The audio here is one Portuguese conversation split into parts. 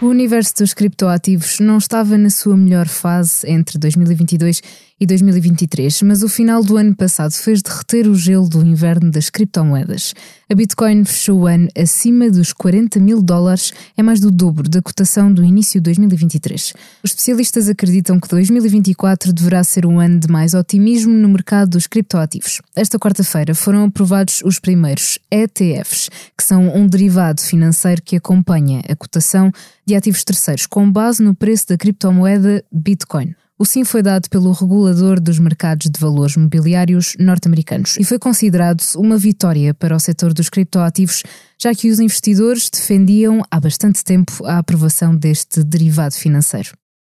O universo dos criptoativos não estava na sua melhor fase entre 2022 e 2023, mas o final do ano passado fez derreter o gelo do inverno das criptomoedas. A Bitcoin fechou o ano acima dos 40 mil dólares, é mais do dobro da cotação do início de 2023. Os especialistas acreditam que 2024 deverá ser um ano de mais otimismo no mercado dos criptoativos. Esta quarta-feira foram aprovados os primeiros ETFs, que são um derivado financeiro que acompanha a cotação de ativos terceiros com base no preço da criptomoeda Bitcoin. O sim foi dado pelo regulador dos mercados de valores mobiliários norte-americanos e foi considerado uma vitória para o setor dos criptoativos, já que os investidores defendiam há bastante tempo a aprovação deste derivado financeiro.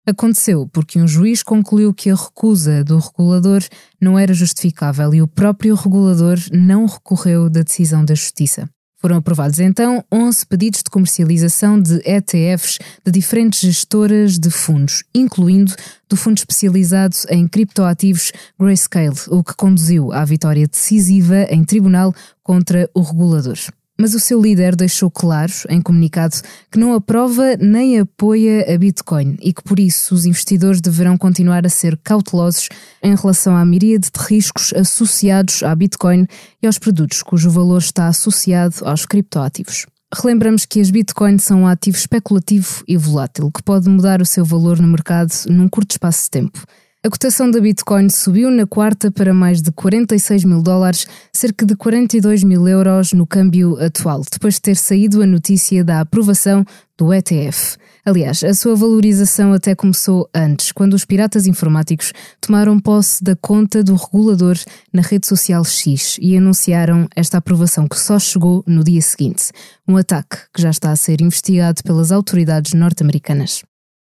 Aconteceu porque um juiz concluiu que a recusa do regulador não era justificável e o próprio regulador não recorreu da decisão da Justiça. Foram aprovados. Então 11 pedidos de comercialização de ETFs de diferentes gestoras de fundos, incluindo do fundo especializado em criptoativos Grayscale, o que conduziu à vitória decisiva em tribunal contra o regulador mas o seu líder deixou claro, em comunicado, que não aprova nem apoia a Bitcoin e que por isso os investidores deverão continuar a ser cautelosos em relação à miríade de riscos associados à Bitcoin e aos produtos cujo valor está associado aos criptoativos. Relembramos que as Bitcoins são um ativo especulativo e volátil que pode mudar o seu valor no mercado num curto espaço de tempo. A cotação da Bitcoin subiu na quarta para mais de 46 mil dólares, cerca de 42 mil euros no câmbio atual, depois de ter saído a notícia da aprovação do ETF. Aliás, a sua valorização até começou antes, quando os piratas informáticos tomaram posse da conta do regulador na rede social X e anunciaram esta aprovação que só chegou no dia seguinte. Um ataque que já está a ser investigado pelas autoridades norte-americanas.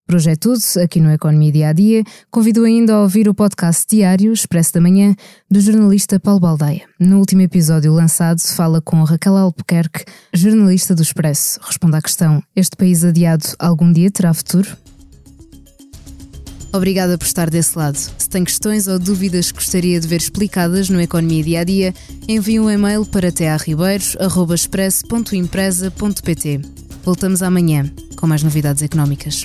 É tudo, aqui no Economia Dia a Dia. Convido ainda a ouvir o podcast diário Expresso da Manhã do jornalista Paulo Baldeia. No último episódio lançado, fala com Raquel Albuquerque, jornalista do Expresso. Responde à questão: este país adiado algum dia terá futuro? Obrigada por estar desse lado. Se tem questões ou dúvidas que gostaria de ver explicadas no Economia Dia a Dia, envie um e-mail para tearribeiros.express.empresa.pt. Voltamos amanhã com mais novidades económicas.